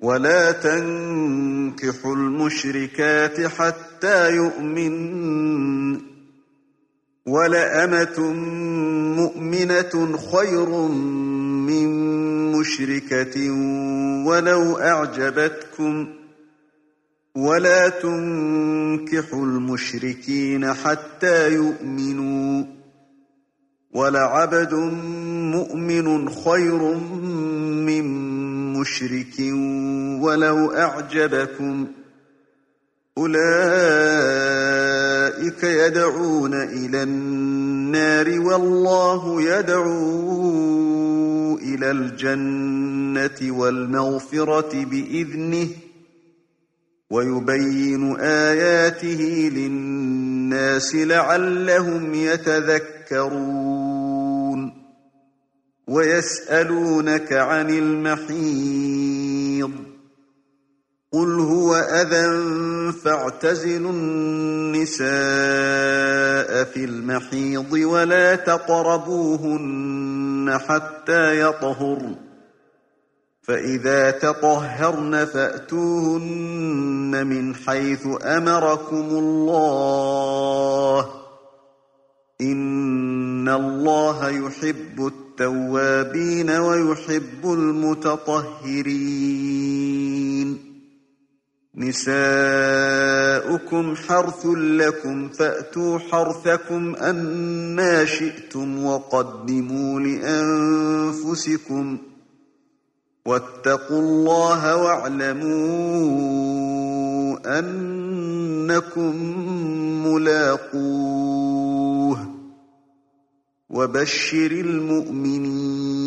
ولا تنكحوا المشركات حتى يؤمن ولأمة مؤمنة خير من مشركة ولو أعجبتكم ولا تنكحوا المشركين حتى يؤمنوا ولعبد مؤمن خير من مشرك ولو أعجبكم أولئك يدعون إلى النار والله يدعو إلى الجنة والمغفرة بإذنه ويبين آياته للناس لعلهم يتذكرون ويسألونك عن المحيض قل هو أذى فاعتزلوا النساء في المحيض ولا تقربوهن حتى يطهرن فإذا تطهرن فأتوهن من حيث أمركم الله إن الله يحب التوابين ويحب المتطهرين نساؤكم حرث لكم فأتوا حرثكم أنا شئتم وقدموا لأنفسكم واتقوا الله واعلموا أنكم ملاقوه وبشر المؤمنين